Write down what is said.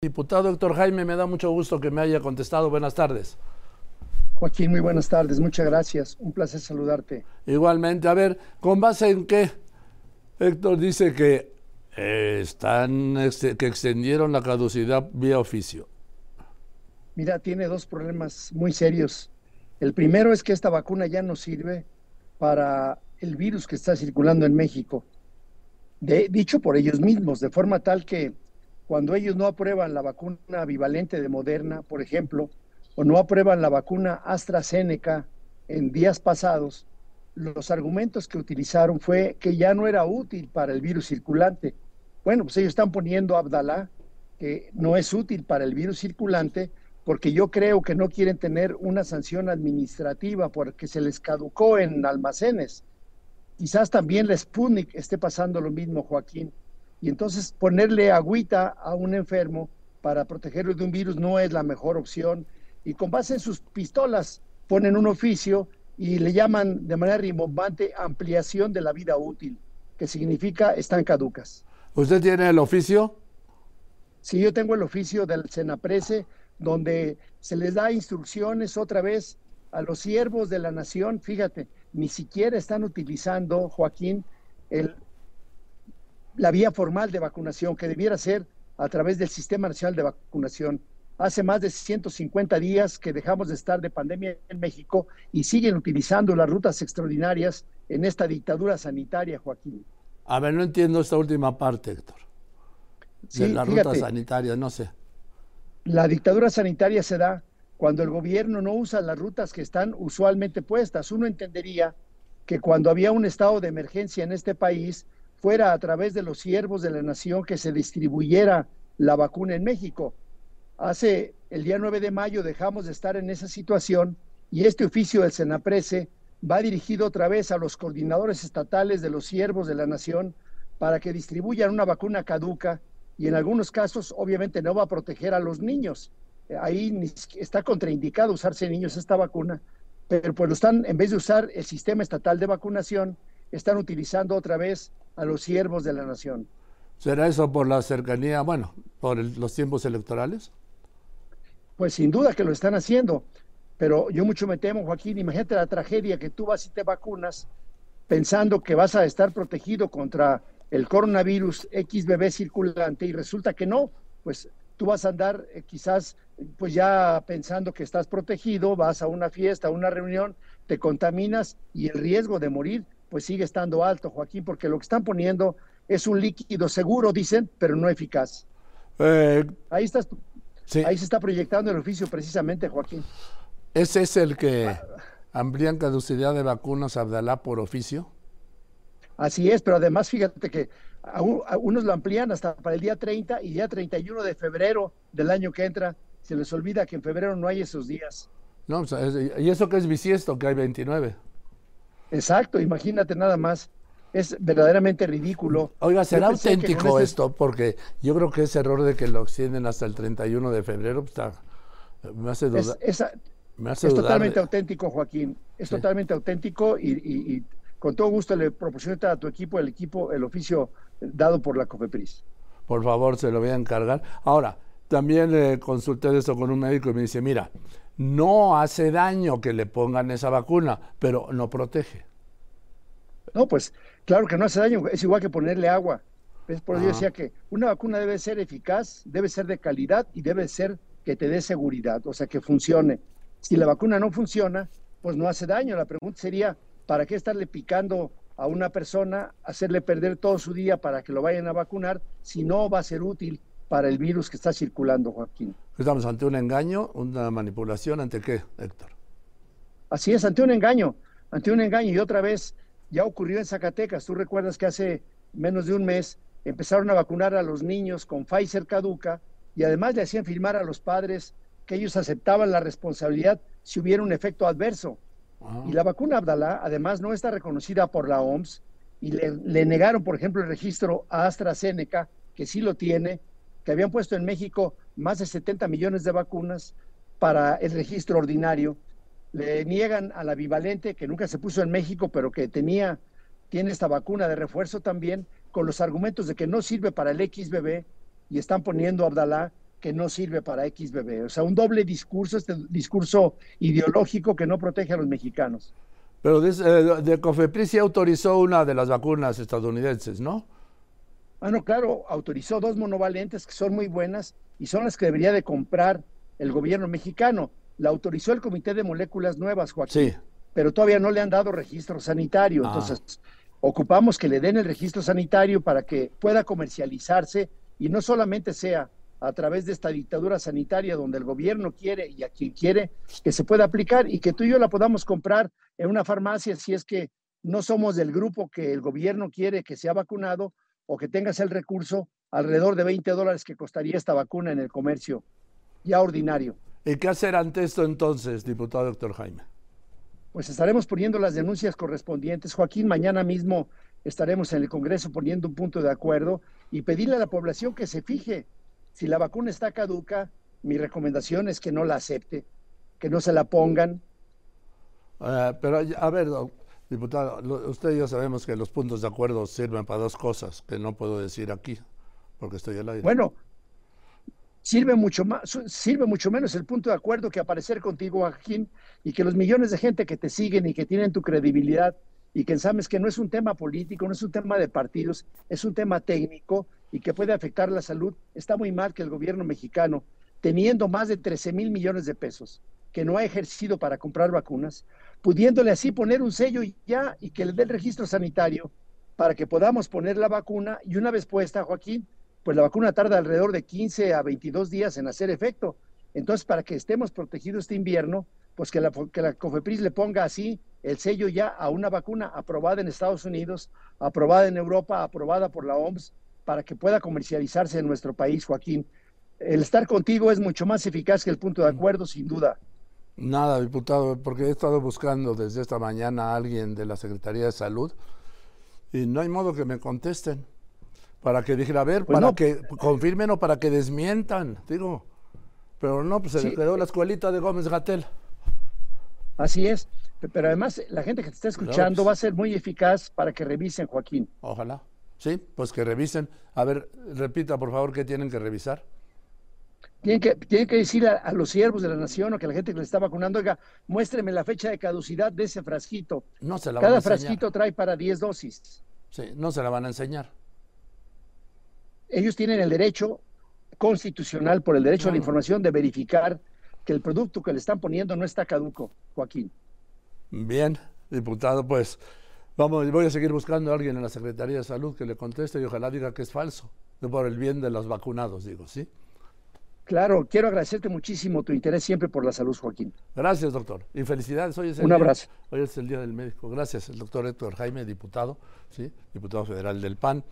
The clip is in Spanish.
Diputado Héctor Jaime, me da mucho gusto que me haya contestado. Buenas tardes. Joaquín, muy buenas tardes. Muchas gracias. Un placer saludarte. Igualmente. A ver, ¿con base en qué? Héctor dice que eh, están que extendieron la caducidad vía oficio. Mira, tiene dos problemas muy serios. El primero es que esta vacuna ya no sirve para el virus que está circulando en México. De, dicho por ellos mismos, de forma tal que cuando ellos no aprueban la vacuna bivalente de Moderna, por ejemplo, o no aprueban la vacuna AstraZeneca en días pasados, los argumentos que utilizaron fue que ya no era útil para el virus circulante. Bueno, pues ellos están poniendo a Abdalá que no es útil para el virus circulante porque yo creo que no quieren tener una sanción administrativa porque se les caducó en almacenes. Quizás también la Sputnik esté pasando lo mismo, Joaquín. Y entonces ponerle agüita a un enfermo para protegerlo de un virus no es la mejor opción. Y con base en sus pistolas ponen un oficio y le llaman de manera rimbombante ampliación de la vida útil, que significa están caducas. ¿Usted tiene el oficio? Sí, yo tengo el oficio del Senaprese, donde se les da instrucciones otra vez a los siervos de la nación. Fíjate, ni siquiera están utilizando, Joaquín, el la vía formal de vacunación, que debiera ser a través del Sistema Nacional de Vacunación. Hace más de 150 días que dejamos de estar de pandemia en México y siguen utilizando las rutas extraordinarias en esta dictadura sanitaria, Joaquín. A ver, no entiendo esta última parte, Héctor. De las rutas sanitarias, no sé. La dictadura sanitaria se da cuando el gobierno no usa las rutas que están usualmente puestas. Uno entendería que cuando había un estado de emergencia en este país, fuera a través de los siervos de la nación que se distribuyera la vacuna en México. Hace el día 9 de mayo dejamos de estar en esa situación y este oficio del Senaprese va dirigido otra vez a los coordinadores estatales de los siervos de la nación para que distribuyan una vacuna caduca y en algunos casos obviamente no va a proteger a los niños. Ahí está contraindicado usarse en niños esta vacuna, pero pues lo están, en vez de usar el sistema estatal de vacunación, están utilizando otra vez a los siervos de la nación. ¿Será eso por la cercanía, bueno, por los tiempos electorales? Pues sin duda que lo están haciendo, pero yo mucho me temo, Joaquín, imagínate la tragedia que tú vas y te vacunas pensando que vas a estar protegido contra el coronavirus XBB circulante y resulta que no, pues tú vas a andar eh, quizás pues ya pensando que estás protegido, vas a una fiesta, a una reunión, te contaminas y el riesgo de morir pues sigue estando alto, Joaquín, porque lo que están poniendo es un líquido seguro, dicen, pero no eficaz. Eh, ahí, estás, ahí se está proyectando el oficio precisamente, Joaquín. ¿Ese es el que amplían caducidad de vacunas Abdalá por oficio? Así es, pero además fíjate que unos lo amplían hasta para el día 30 y día 31 de febrero del año que entra. Se les olvida que en febrero no hay esos días. No, y eso que es bisiesto, que hay 29. Exacto, imagínate nada más. Es verdaderamente ridículo. Oiga, ¿será auténtico este esto? Porque yo creo que ese error de que lo extienden hasta el 31 de febrero pues, está, me hace dudar. Es, es totalmente auténtico, Joaquín. Es totalmente auténtico y, con todo gusto le proporciono a tu equipo el equipo, el oficio dado por la COFEPRIS. Por favor, se lo voy a encargar. Ahora, también le consulté esto con un médico y me dice, mira, no hace daño que le pongan esa vacuna, pero no protege. No, pues claro que no hace daño, es igual que ponerle agua. Es por eso yo decía que una vacuna debe ser eficaz, debe ser de calidad y debe ser que te dé seguridad, o sea, que funcione. Si la vacuna no funciona, pues no hace daño. La pregunta sería, ¿para qué estarle picando a una persona, hacerle perder todo su día para que lo vayan a vacunar si no va a ser útil para el virus que está circulando, Joaquín. Estamos ante un engaño, una manipulación, ¿ante qué, Héctor? Así es, ante un engaño, ante un engaño. Y otra vez, ya ocurrió en Zacatecas. Tú recuerdas que hace menos de un mes empezaron a vacunar a los niños con Pfizer caduca y además le hacían firmar a los padres que ellos aceptaban la responsabilidad si hubiera un efecto adverso. Ah. Y la vacuna Abdalá, además, no está reconocida por la OMS y le, le negaron, por ejemplo, el registro a AstraZeneca, que sí lo tiene, que habían puesto en México más de 70 millones de vacunas para el registro ordinario. Le niegan a la bivalente, que nunca se puso en México, pero que tenía, tiene esta vacuna de refuerzo también, con los argumentos de que no sirve para el XBB y están poniendo a Abdalá que no sirve para XBB. O sea, un doble discurso, este discurso ideológico que no protege a los mexicanos. Pero de, de Cofepris sí autorizó una de las vacunas estadounidenses, ¿no? Bueno, claro, autorizó dos monovalentes que son muy buenas y son las que debería de comprar el gobierno mexicano. La autorizó el Comité de Moléculas Nuevas, Joaquín. Sí. Pero todavía no le han dado registro sanitario. Ah. Entonces, ocupamos que le den el registro sanitario para que pueda comercializarse y no solamente sea a través de esta dictadura sanitaria donde el gobierno quiere y a quien quiere que se pueda aplicar y que tú y yo la podamos comprar en una farmacia si es que no somos del grupo que el gobierno quiere que sea vacunado o que tengas el recurso alrededor de 20 dólares que costaría esta vacuna en el comercio ya ordinario. ¿Y qué hacer ante esto entonces, diputado doctor Jaime? Pues estaremos poniendo las denuncias correspondientes. Joaquín, mañana mismo estaremos en el Congreso poniendo un punto de acuerdo y pedirle a la población que se fije si la vacuna está caduca, mi recomendación es que no la acepte, que no se la pongan. Eh, pero, a ver, diputado, usted y yo sabemos que los puntos de acuerdo sirven para dos cosas que no puedo decir aquí, porque estoy al aire. Bueno, sirve mucho más, sirve mucho menos el punto de acuerdo que aparecer contigo, Joaquín, y que los millones de gente que te siguen y que tienen tu credibilidad y que sabes que no es un tema político, no es un tema de partidos, es un tema técnico y que puede afectar la salud, está muy mal que el gobierno mexicano, teniendo más de 13 mil millones de pesos, que no ha ejercido para comprar vacunas, pudiéndole así poner un sello y ya y que le dé el registro sanitario para que podamos poner la vacuna y una vez puesta, Joaquín, pues la vacuna tarda alrededor de 15 a 22 días en hacer efecto. Entonces, para que estemos protegidos este invierno, pues que la, que la COFEPRIS le ponga así el sello ya a una vacuna aprobada en Estados Unidos, aprobada en Europa, aprobada por la OMS, para que pueda comercializarse en nuestro país, Joaquín. El estar contigo es mucho más eficaz que el punto de acuerdo, sin duda. Nada, diputado, porque he estado buscando desde esta mañana a alguien de la Secretaría de Salud y no hay modo que me contesten. Para que dijera, a ver, pues para que confirmen o para que desmientan, digo. Pero no, pues se le quedó la escuelita de Gómez Gatel. Así es. Pero además, la gente que te está escuchando va a ser muy eficaz para que revisen, Joaquín. Ojalá. Sí, pues que revisen. A ver, repita, por favor, ¿qué tienen que revisar? Tienen que, tienen que decir a, los siervos de la nación o que la gente que le está vacunando, oiga, muéstreme la fecha de caducidad de ese frasquito. No se la Cada van a frasquito trae para 10 dosis. Sí, no se la van a enseñar. Ellos tienen el derecho constitucional por el derecho a la información de verificar que el producto que le están poniendo no está caduco, Joaquín. Bien, diputado, pues vamos, voy a seguir buscando a alguien en la Secretaría de Salud que le conteste y ojalá diga que es falso, por el bien de los vacunados, digo, ¿sí? Claro, quiero agradecerte muchísimo tu interés siempre por la salud, Joaquín. Gracias, doctor. Y felicidades. Hoy es el Un abrazo. hoy es el Día del Médico. Gracias, el doctor Héctor Jaime, diputado, ¿sí? diputado federal del PAN.